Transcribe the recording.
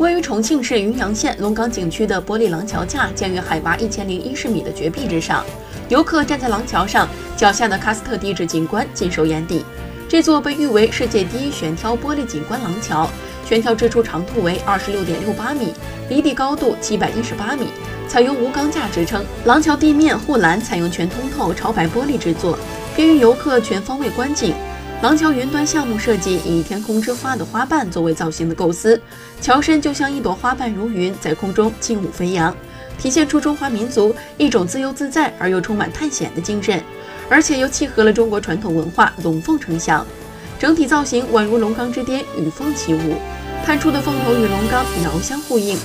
位于重庆市云阳县龙岗景区的玻璃廊桥架建于海拔一千零一十米的绝壁之上，游客站在廊桥上，脚下的喀斯特地质景观尽收眼底。这座被誉为世界第一悬挑玻璃景观廊桥，悬挑支出长度为二十六点六八米，离地高度七百一十八米，采用无钢架支撑。廊桥地面护栏采用全通透超白玻璃制作，便于游客全方位观景。廊桥云端项目设计以天空之花的花瓣作为造型的构思，桥身就像一朵花瓣如云，在空中轻舞飞扬，体现出中华民族一种自由自在而又充满探险的精神，而且又契合了中国传统文化龙凤呈祥。整体造型宛如龙缸之巅，与凤起舞，探出的凤头与龙缸遥相呼应。